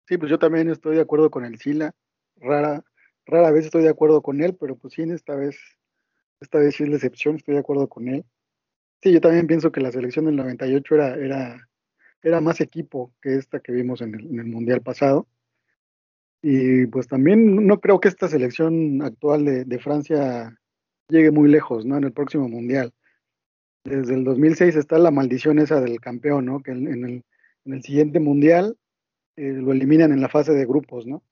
Speaker 4: Sí, pues yo también estoy de acuerdo con el Sila. Rara, rara vez estoy de acuerdo con él, pero pues sí, en esta vez, esta vez sí es la excepción, estoy de acuerdo con él. Sí, yo también pienso que la selección del 98 era, era, era más equipo que esta que vimos en el, Mundial pasado. Y pues también no creo que esta selección actual de, de Francia llegue muy lejos, ¿no? En el próximo Mundial. Desde el 2006 está la maldición esa del campeón, ¿no? Que en el, en el siguiente mundial eh, lo eliminan en la fase de grupos, ¿no?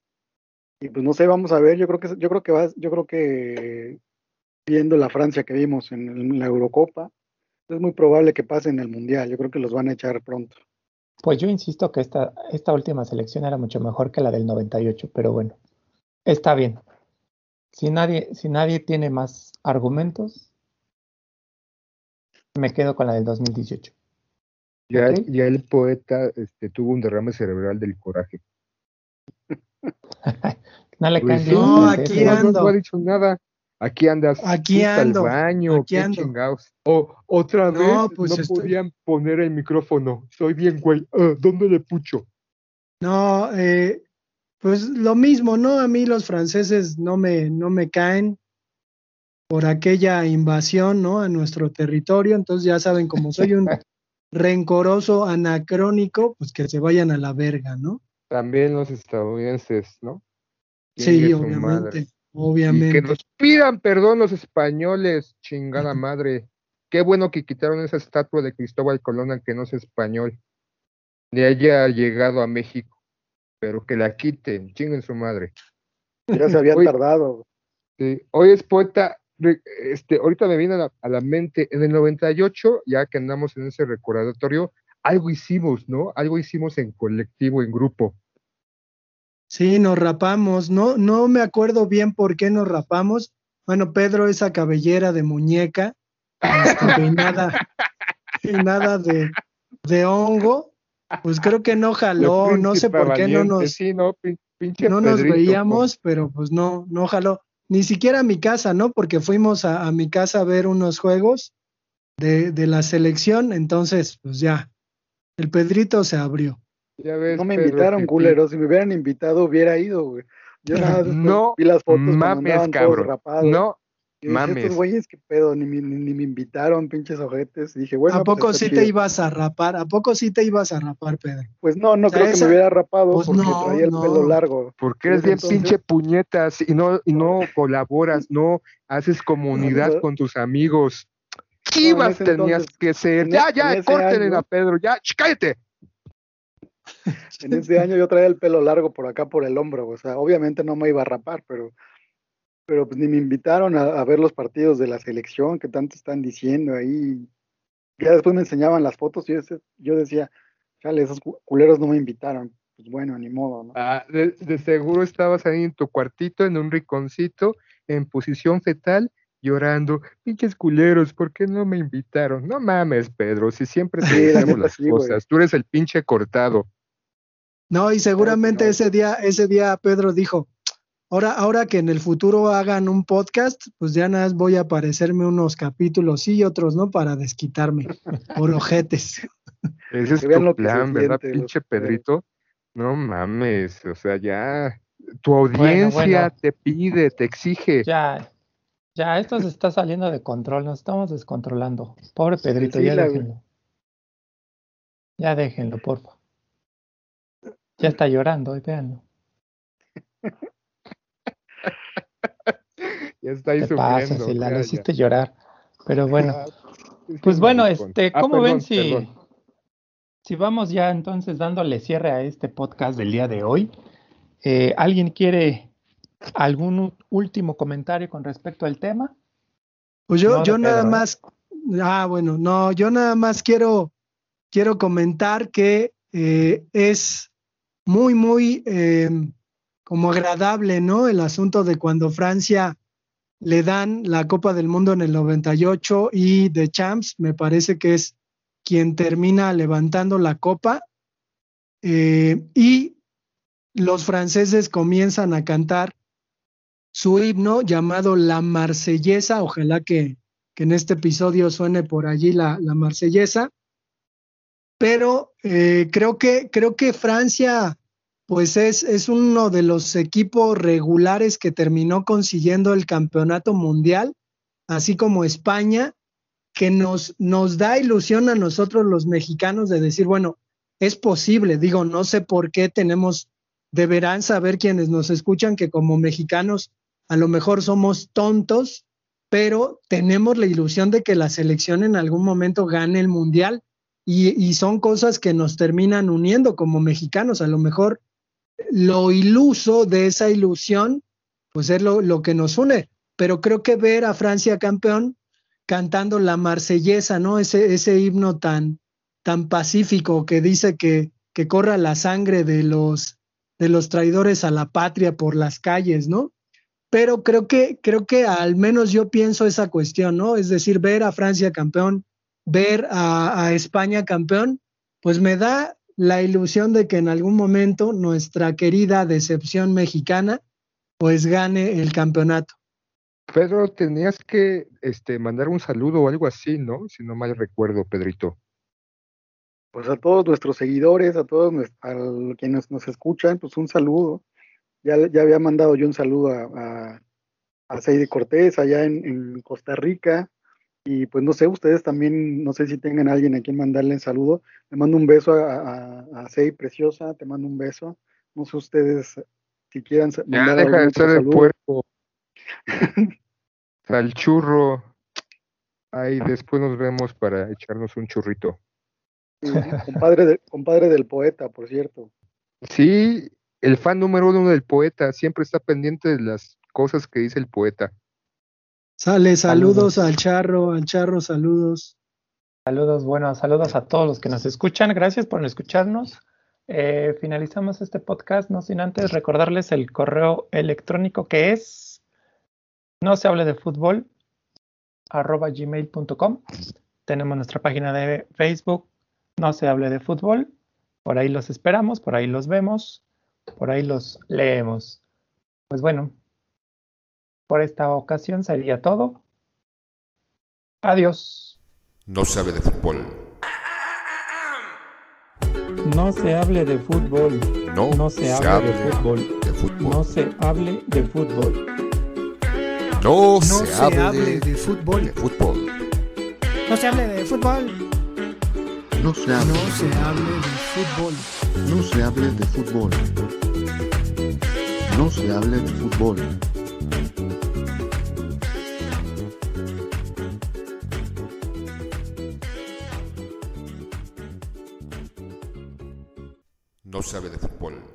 Speaker 4: Y pues no sé, vamos a ver, yo creo que yo creo que yo creo que viendo la Francia que vimos en, la Eurocopa, es muy probable que pase en el mundial, yo creo que los van a echar pronto.
Speaker 2: Pues yo insisto que esta, esta última selección era mucho mejor que la del 98, pero bueno, está bien. Si nadie, si nadie tiene más argumentos, me quedo con la del 2018.
Speaker 5: Ya, ya el poeta este, tuvo un derrame cerebral del coraje.
Speaker 2: no le pues
Speaker 3: No, aquí ando.
Speaker 5: No, ha dicho nada. Aquí andas.
Speaker 3: Aquí ando.
Speaker 5: baño, aquí ando. O otra vez no, pues podían poner el micrófono. Soy bien, güey. Ah, ¿Dónde le pucho?
Speaker 3: No, eh, pues lo mismo, ¿no? A mí los franceses no me, no me caen por aquella invasión, ¿no? A nuestro territorio. Entonces ya saben, como soy un rencoroso, anacrónico, pues que se vayan a la verga, ¿no?
Speaker 5: También los estadounidenses, ¿no?
Speaker 3: Sí, obviamente. obviamente.
Speaker 5: Y que nos pidan perdón los españoles, chingada madre. Qué bueno que quitaron esa estatua de Cristóbal Colón, que no es español, ni haya llegado a México, pero que la quiten, chinguen su madre.
Speaker 4: Ya se había tardado.
Speaker 5: Sí. Hoy es poeta, este, ahorita me viene a la, a la, mente, en el 98, ya que andamos en ese recordatorio, algo hicimos, ¿no? Algo hicimos en colectivo, en grupo.
Speaker 3: Sí, nos rapamos. No, no me acuerdo bien por qué nos rapamos. Bueno, Pedro, esa cabellera de muñeca, este, peinada, peinada de, de hongo, pues creo que no jaló. No sé por qué no nos,
Speaker 5: sí, no, pinche
Speaker 3: no nos
Speaker 5: Pedrito,
Speaker 3: veíamos, pero pues no, no jaló. Ni siquiera a mi casa, ¿no? Porque fuimos a, a mi casa a ver unos juegos de, de la selección, entonces, pues ya, el Pedrito se abrió.
Speaker 5: Ya ves,
Speaker 4: No me
Speaker 5: Pedro,
Speaker 4: invitaron, culeros. Si me hubieran invitado, hubiera ido, güey. Yo nada
Speaker 5: No
Speaker 4: vi las fotos
Speaker 5: mames, cabrón.
Speaker 4: rapados.
Speaker 5: No
Speaker 4: Y
Speaker 5: mames.
Speaker 4: Estos güeyes, qué pedo, ni, me- ni, ni me invitaron, pinches ojetes. Y dije, bueno,
Speaker 3: ¿A
Speaker 4: pues
Speaker 3: poco sí
Speaker 4: chido.
Speaker 3: te ibas a rapar? ¿A poco sí te ibas a rapar, Pedro?
Speaker 4: Pues no, no
Speaker 3: O sea,
Speaker 4: creo que me hubiera rapado
Speaker 3: Pues
Speaker 4: porque
Speaker 3: no,
Speaker 4: traía el
Speaker 3: no.
Speaker 4: pelo largo.
Speaker 5: Porque eres bien
Speaker 4: Entonces-
Speaker 5: pinche puñetas y no, y no colaboras, no haces comunidad
Speaker 4: No,
Speaker 5: con tus amigos. Chivas
Speaker 4: ese
Speaker 5: tenías
Speaker 4: entonces-
Speaker 5: que ser. Ya,
Speaker 4: e-
Speaker 5: ya, córtenle a Pedro, ya, ch, cállate.
Speaker 4: En ese año yo traía el pelo largo por acá, por el hombro. O sea, obviamente no me iba a rapar, pero, pero pues ni me invitaron a, a ver los partidos de la selección que tanto están diciendo ahí. Ya después me enseñaban las fotos y yo, decía- yo decía, chale, esos cu- culeros no me invitaron. Pues bueno, ni modo, ¿no?
Speaker 5: Ah, de, de seguro estabas ahí en tu cuartito, en un rinconcito, en posición fetal, llorando. Pinches culeros, ¿por qué no me invitaron? No mames, Pedro, si siempre te
Speaker 4: Sí, la
Speaker 5: las
Speaker 4: sí, güey.
Speaker 5: cosas. Tú eres el pinche cortado.
Speaker 3: No, y seguramente
Speaker 4: no.
Speaker 3: ese día, ese día Pedro dijo, ahora, ahora que en el futuro hagan un podcast, pues ya nada más voy a aparecerme unos capítulos sí y otros no para desquitarme por ojetes.
Speaker 5: Ese es tu plan, ¿verdad,
Speaker 4: los
Speaker 5: pinche. Pedrito? No mames, o sea, ya tu audiencia
Speaker 2: bueno.
Speaker 5: te pide, te exige.
Speaker 2: Ya, ya, esto se está saliendo de control, nos estamos descontrolando. Pobre Pedrito, ya
Speaker 4: güey.
Speaker 2: déjenlo. Ya déjenlo, porfa. Ya está llorando, véanlo.
Speaker 5: Ya está ahí
Speaker 2: Te pasa,
Speaker 5: sufriendo.
Speaker 2: Sila,
Speaker 5: ya,
Speaker 2: lo
Speaker 5: ya.
Speaker 2: hiciste llorar. Pero bueno,
Speaker 5: Ah, es
Speaker 2: pues bueno, este,
Speaker 5: Ah,
Speaker 2: ¿cómo
Speaker 5: perdón,
Speaker 2: ven si,
Speaker 5: perdón.
Speaker 2: si vamos ya entonces dándole cierre a este podcast del día de hoy? Eh, ¿Alguien quiere algún último comentario con respecto al tema?
Speaker 3: Pues yo,
Speaker 2: No
Speaker 3: yo nada
Speaker 2: Pedro, ¿eh?
Speaker 3: más, ah, bueno, no, yo nada más quiero, quiero comentar que eh, es muy, muy eh, como agradable, ¿no? El asunto de cuando Francia le dan la Copa del Mundo en el 98 y de Champs, me parece que es quien termina levantando la copa eh, y los franceses comienzan a cantar su himno llamado La Marsellesa. Ojalá que, que en este episodio suene por allí la, la Marsellesa. Pero eh, creo, que, creo que Francia pues es, es uno de los equipos regulares que terminó consiguiendo el campeonato mundial, así como España, que nos, nos da ilusión a nosotros los mexicanos de decir, bueno, es posible, digo, no sé por qué tenemos, deberán saber quienes nos escuchan que como mexicanos a lo mejor somos tontos, pero tenemos la ilusión de que la selección en algún momento gane el mundial y, y son cosas que nos terminan uniendo como mexicanos. A lo mejor lo iluso de esa ilusión, pues es lo, lo que nos une. Pero creo que ver a Francia campeón cantando la marsellesa, ¿no? Ese, ese himno tan, tan pacífico que dice que, que corra la sangre de los, de los traidores a la patria por las calles, ¿no? Pero creo que, creo que al menos yo pienso esa cuestión, ¿no? Es decir, ver a Francia campeón, ver a, a España campeón, pues me da la ilusión de que en algún momento nuestra querida decepción mexicana pues gane el campeonato.
Speaker 5: Pedro, tenías que este, mandar un saludo o algo así, ¿no? Si no mal recuerdo, Pedrito.
Speaker 4: Pues a todos nuestros seguidores, a todos a los quienes nos escuchan, pues un saludo. Ya, ya había mandado yo un saludo a, a, a Seide Cortés allá en, en Costa Rica. Y pues no sé, ustedes también, no sé si tengan a alguien a quien mandarle un saludo. Le mando un beso a, a, a Sei Preciosa, te mando un beso. No sé ustedes si quieran
Speaker 5: Ya deja de ser el puerco. Al churro. Ahí después nos vemos para echarnos un churrito.
Speaker 4: compadre, de, compadre del poeta, por cierto.
Speaker 5: Sí, el fan número uno del poeta, siempre está pendiente de las cosas que dice el poeta.
Speaker 3: Sale, saludos, al charro, al charro, saludos.
Speaker 2: Saludos, bueno, saludos a todos los que nos escuchan. Gracias por escucharnos. Eh, finalizamos este podcast, no sin antes recordarles el correo electrónico que es no se hable de fútbol arroba gmail.com. Tenemos nuestra página de Facebook, no se hable de fútbol. Por ahí los esperamos, por ahí los vemos, por ahí los leemos. Pues bueno, por esta ocasión sería todo. Adiós.
Speaker 1: No se hable de fútbol.
Speaker 2: No se hable de fútbol.
Speaker 1: No,
Speaker 2: se, hable, de, fútbol.
Speaker 1: de fútbol.
Speaker 2: No se hable de fútbol.
Speaker 1: No,
Speaker 6: No se hable de fútbol.
Speaker 1: de fútbol.
Speaker 6: No se hable de fútbol.
Speaker 7: No se hable,
Speaker 6: No se hable de fútbol.
Speaker 7: no se hable de fútbol. No se hable de fútbol.
Speaker 1: Hable de fútbol.